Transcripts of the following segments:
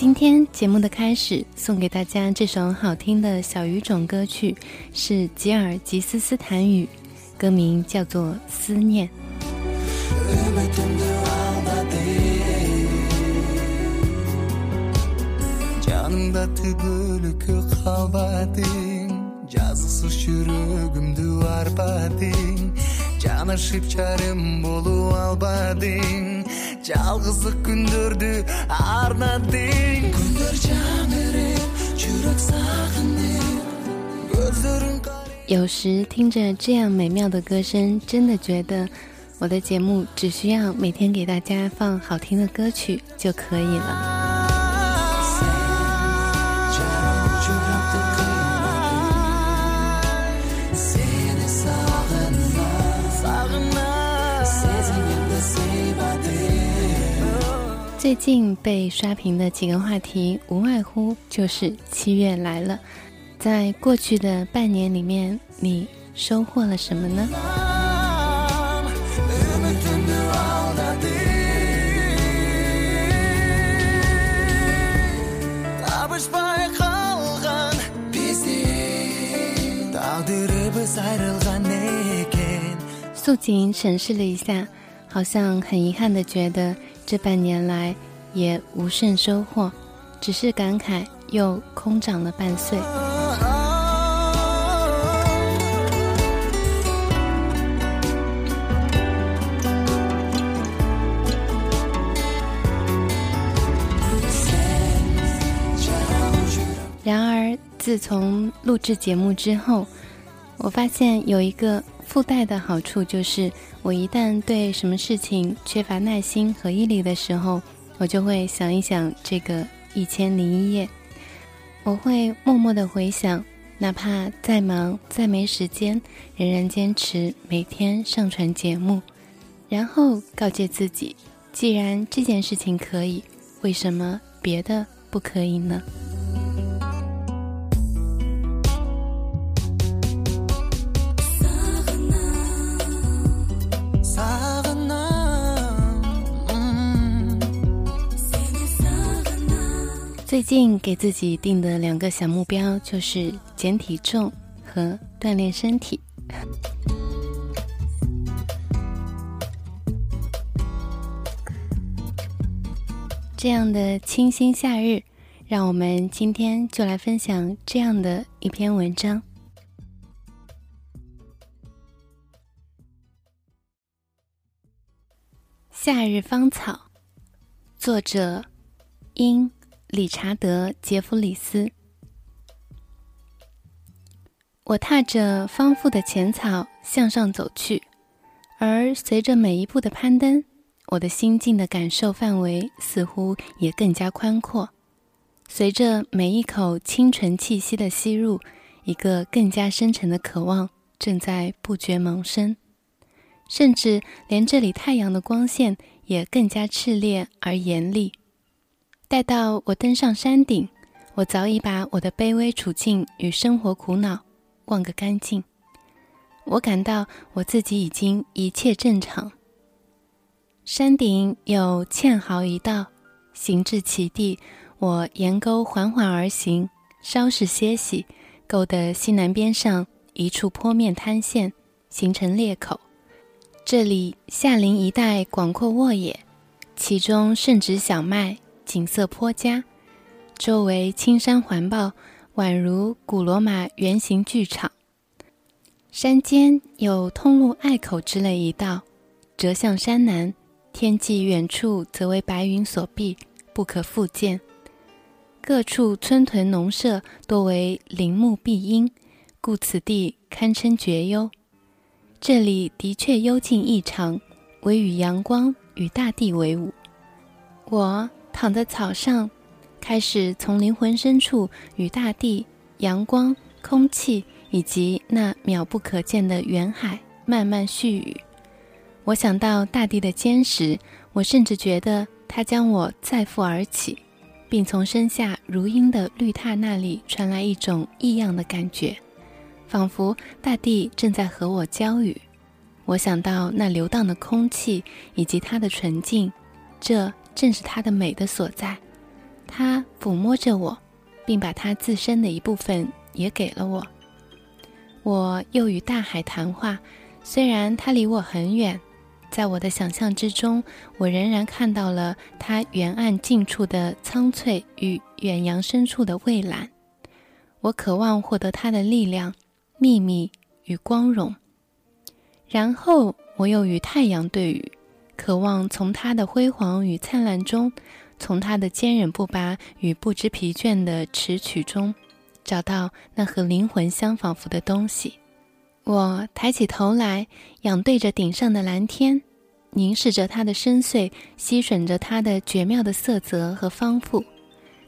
今天节目的开始，送给大家这首好听的小语种歌曲，是吉尔吉斯斯坦语，歌名叫做《思念》。үмүтүмдү алдадың жаныңда түбөлүккө калбадың жазыксыз жүрөгүмдү арбадың жанашып жарым болуп албадың жалгыздык күндөрдү арнадың күндөр жаңырып жүрөк сагынып көздөрүң 有时听着这样美妙的歌声，真的觉得我的节目只需要每天给大家放好听的歌曲就可以了。 жаралуу 最近被刷屏的几个话题无外乎就是七月来了，在过去的半年里面，你收获了什么呢？素锦审视了一下，好像很遗憾的觉得。这半年来也无甚收获只是感慨又空长了半岁。然而自从录制节目之后我发现有一个附带的好处，就是我一旦对什么事情缺乏耐心和毅力的时候，我就会想一想这个一千零一夜，我会默默的回想，哪怕再忙再没时间，仍然坚持每天上传节目，然后告诫自己，既然这件事情可以，为什么别的不可以呢？最近给自己定的两个小目标就是减体重和锻炼身体。这样的清新夏日，让我们今天就来分享这样的一篇文章。夏日芳草，作者因理查德·杰弗里斯。我踏着丰富的浅草向上走去，而随着每一步的攀登，我的心境的感受范围似乎也更加宽阔。随着每一口清纯气息的吸入，一个更加深沉的渴望正在不觉萌生，甚至连这里太阳的光线也更加炽烈而严厉。待到我登上山顶，我早已把我的卑微处境与生活苦恼忘个干净。我感到我自己已经一切正常。山顶有堑壕一道，行至其地，我沿沟缓缓而行，稍事歇息，沟的西南边上一处坡面滩陷，形成裂口。这里下林一带广阔沃野，其中盛植小麦，景色颇佳。周围青山环抱，宛如古罗马圆形剧场。山间有通路隘口之类一道，折向山南，天际远处则为白云所蔽，不可复见。各处村屯农舍多为林木蔽荫，故此地堪称绝幽。这里的确幽静异常，唯与阳光与大地为伍。我躺在草上，开始从灵魂深处与大地、阳光、空气以及那渺不可见的远海慢慢絮语。我想到大地的坚实，我甚至觉得它将我再负而起。并从身下如茵的绿榻那里传来一种异样的感觉，仿佛大地正在和我交语。我想到那流荡的空气以及它的纯净，这正是它的美的所在。它抚摸着我，并把它自身的一部分也给了我。我又与大海谈话，虽然它离我很远。在我的想象之中，我仍然看到了它远岸近处的苍翠与远洋深处的蔚蓝。我渴望获得它的力量、秘密与光荣。然后我又与太阳对语，渴望从它的辉煌与灿烂中，从它的坚韧不拔与不知疲倦的持曲中，找到那和灵魂相仿佛的东西。我抬起头来，仰对着顶上的蓝天，凝视着它的深邃，吸吮着它的绝妙的色泽和丰富。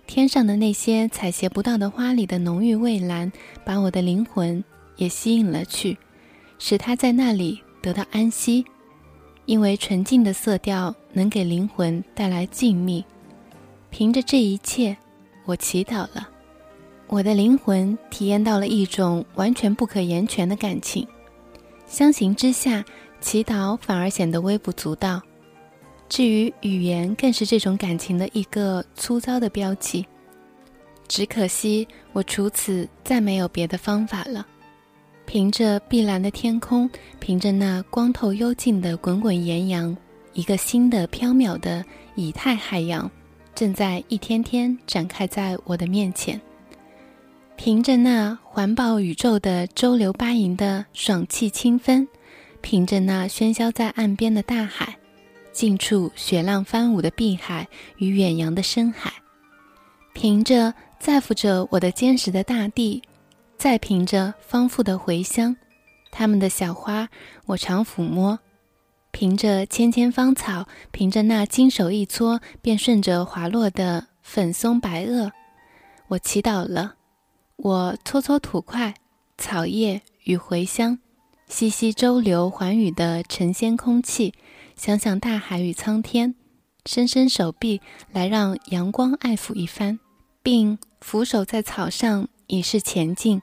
天上的那些采撷不到的花里的浓郁蔚蓝，把我的灵魂也吸引了去，使它在那里得到安息。因为纯净的色调能给灵魂带来静谧。凭着这一切，我祈祷了。我的灵魂体验到了一种完全不可言全的感情，相形之下，祈祷反而显得微不足道。至于语言，更是这种感情的一个粗糙的标记。只可惜，我除此再没有别的方法了。凭着碧蓝的天空，凭着那光透幽静的滚滚岩阳，一个新的飘渺的以太海洋，正在一天天展开在我的面前。凭着那环抱宇宙的周流八盈的爽气清芬，凭着那喧嚣在岸边的大海，近处雪浪翻舞的碧海与远洋的深海，凭着在乎着我的坚实的大地，再凭着丰富的回香，它们的小花我常抚摸，凭着芊芊芳草，凭着那金手一搓便顺着滑落的粉松白萼，我祈祷了。我搓搓土块、草叶与茴香，吸吸周流环宇的晨仙空气，想想大海与苍天，伸伸手臂来让阳光爱抚一番，并俯首在草上以示前进。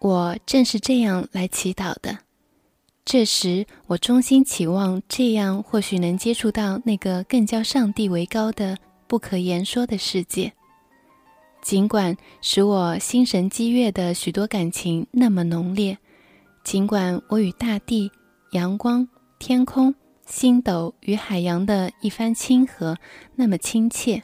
我正是这样来祈祷的。这时，我衷心期望这样或许能接触到那个更较上帝为高的、不可言说的世界。尽管使我心神激越的许多感情那么浓烈，尽管我与大地、阳光、天空、星斗与海洋的一番亲和那么亲切，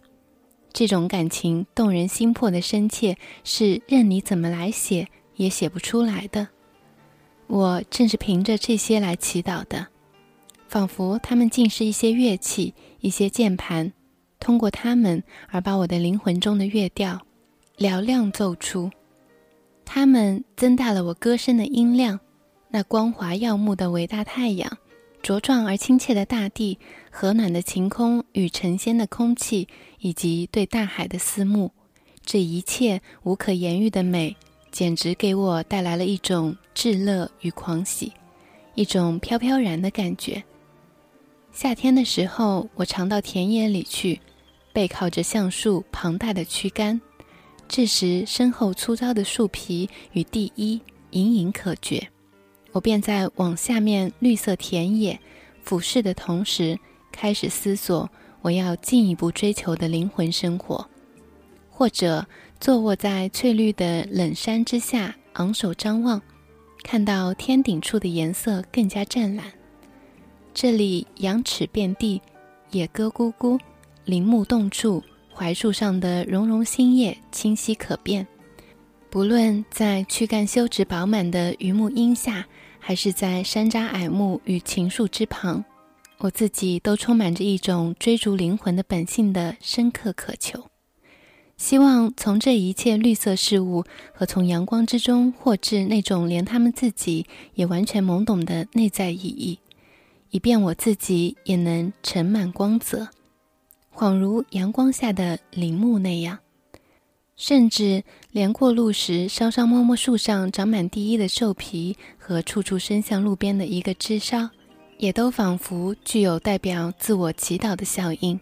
这种感情动人心魄的深切，是任你怎么来写也写不出来的。我正是凭着这些来祈祷的，仿佛它们竟是一些乐器，一些键盘，通过它们而把我的灵魂中的乐调。嘹亮奏出，它们增大了我歌声的音量。那光华耀目的伟大太阳，茁壮而亲切的大地，和暖的晴空与晨仙的空气，以及对大海的思慕，这一切无可言喻的美，简直给我带来了一种至乐与狂喜，一种飘飘然的感觉。夏天的时候，我常到田野里去，背靠着橡树庞大的躯干。这时，身后粗糙的树皮与地衣隐隐可觉，我便在往下面绿色田野俯视的同时，开始思索我要进一步追求的灵魂生活，或者坐卧在翠绿的冷山之下，昂首张望，看到天顶处的颜色更加湛蓝。这里羊齿遍地，野鸽咕咕，林木动处。槐树上的绒绒新叶清晰可辨，不论在躯干修直饱满的榆木荫下，还是在山楂矮木与秦树之旁，我自己都充满着一种追逐灵魂的本性的深刻渴求。希望从这一切绿色事物和从阳光之中获知那种连他们自己也完全懵懂的内在意义，以便我自己也能盛满光泽，恍如阳光下的林木那样。甚至连过路时稍稍摸摸树上长满第一的兽皮和处处伸向路边的一个枝梢，也都仿佛具有代表自我祈祷的效应。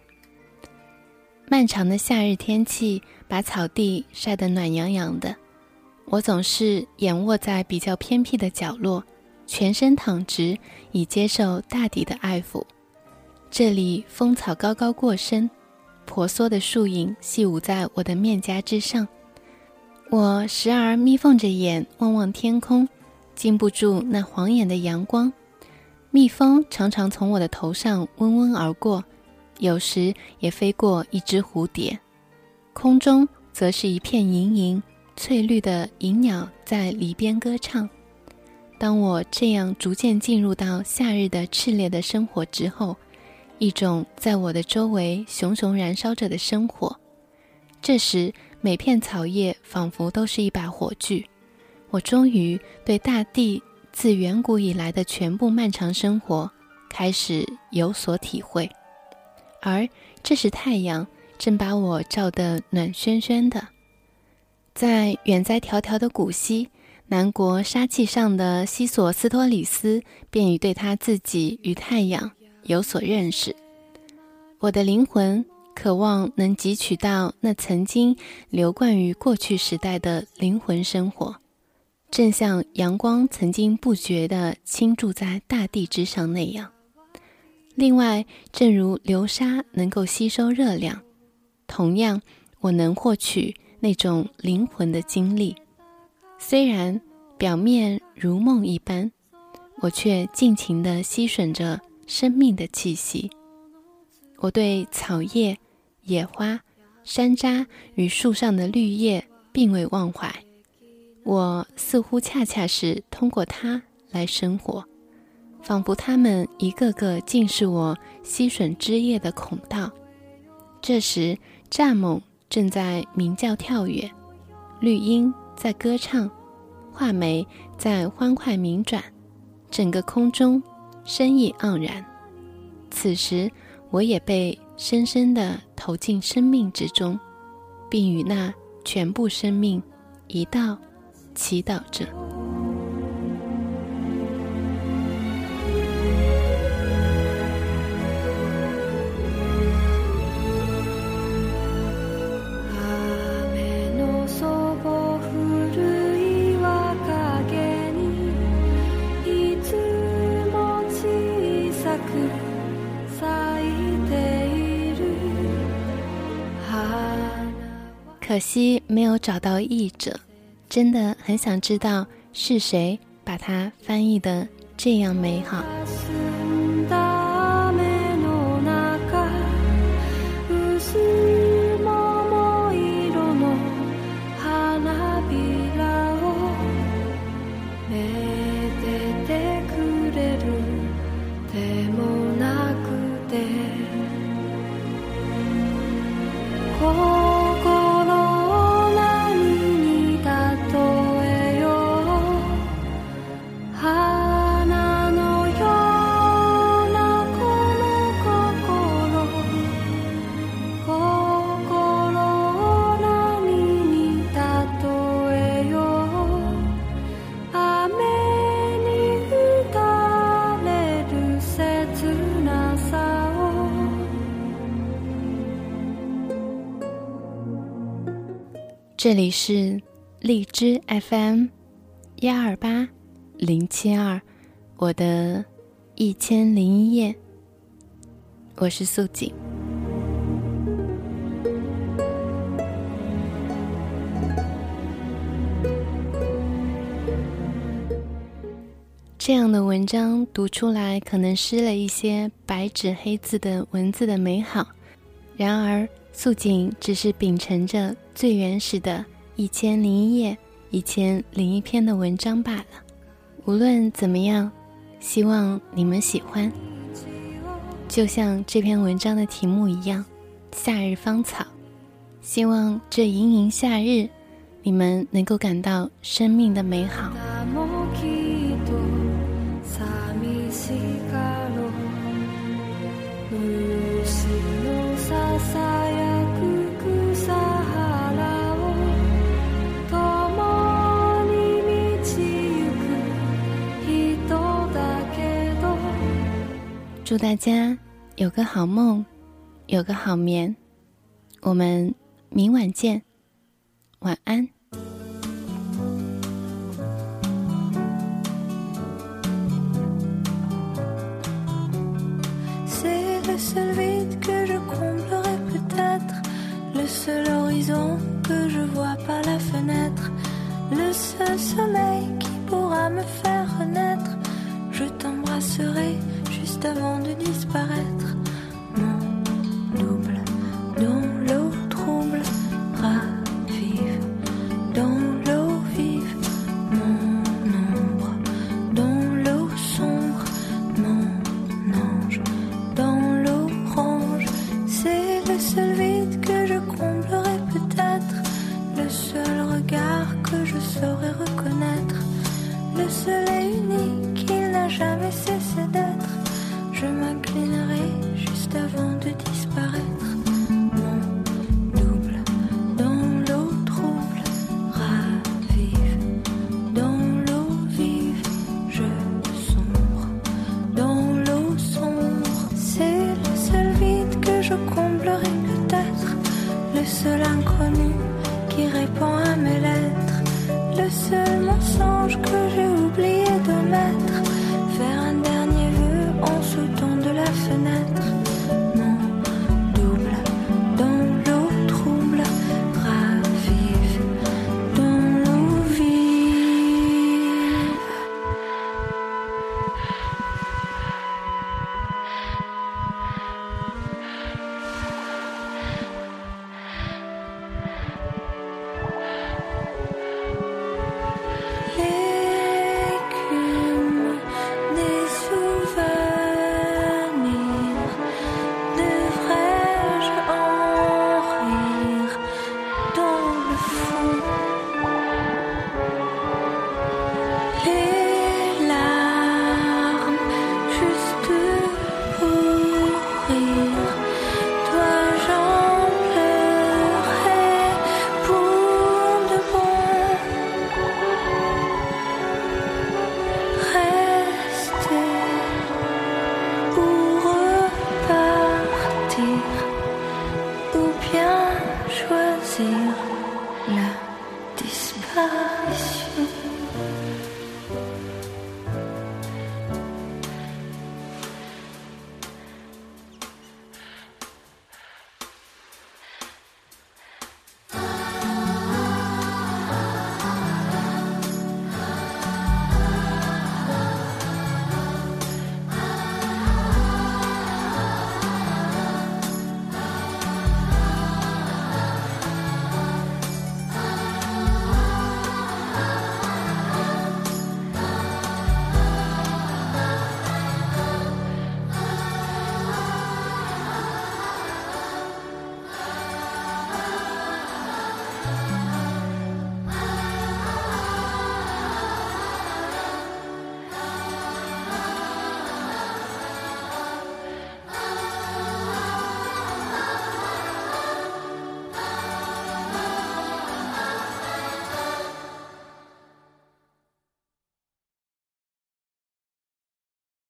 漫长的夏日天气把草地晒得暖洋洋的，我总是仰卧在比较偏僻的角落，全身躺直，以接受大地的爱抚。这里风草高高过身，婆娑的树影细舞在我的面颊之上。我时而眯缝着眼望望天空，禁不住那晃眼的阳光。蜜蜂常常从我的头上嗡嗡而过。有时也飞过一只蝴蝶，空中则是一片莹莹翠绿的银鸟在篱边歌唱。当我这样逐渐进入到夏日的炽烈的生活之后，一种在我的周围熊熊燃烧着的生活。这时，每片草叶仿佛都是一把火炬。我终于对大地自远古以来的全部漫长生活开始有所体会。而这时，太阳正把我照得暖喧喧的。在远在迢迢的古希，南国沙气上的西索斯托里斯便已对他自己与太阳有所认识。我的灵魂渴望能汲取到那曾经流贯于过去时代的灵魂生活，正像阳光曾经不觉地倾注在大地之上那样。另外，正如流沙能够吸收热量，同样，我能获取那种灵魂的经历。虽然表面如梦一般，我却尽情地吸吮着生命的气息。我对草叶、野花、山楂与树上的绿叶并未忘怀，我似乎恰恰是通过它来生活。仿佛他们一个个竟是我吸吮枝叶的孔道。这时，蚱蜢正在鸣叫跳跃，绿鹰在歌唱，画眉在欢快鸣转，整个空中生意盎然。此时，我也被深深地投进生命之中，并与那全部生命一道祈祷着。可惜没有找到译者，真的很想知道是谁把它翻译的这样美好。这里是荔枝 FM，幺二八零七二，我的一千零一夜，我是素锦。这样的文章读出来，可能失了一些白纸黑字的文字的美好，然而。素锦只是秉承着最原始的一千零一夜、一千零一篇的文章罢了。无论怎么样，希望你们喜欢。就像这篇文章的题目一样，《夏日芳草》，希望这盈盈夏日，你们能够感到生命的美好。祝大家有个好梦，有个好眠。我们明晚见，晚安。C'est le seul vide que je comblerai peut-être, le seul horizon que je vois par la fenêtre, le seul sommeil qui pourra me faire renaître. Je t'embrasserai avant de disparaître. Le seul inconnu qui répond à mes lettres, le seul mensonge que j'ai oublié de mettre, faire un dernier vœu en sautant de la fenêtre.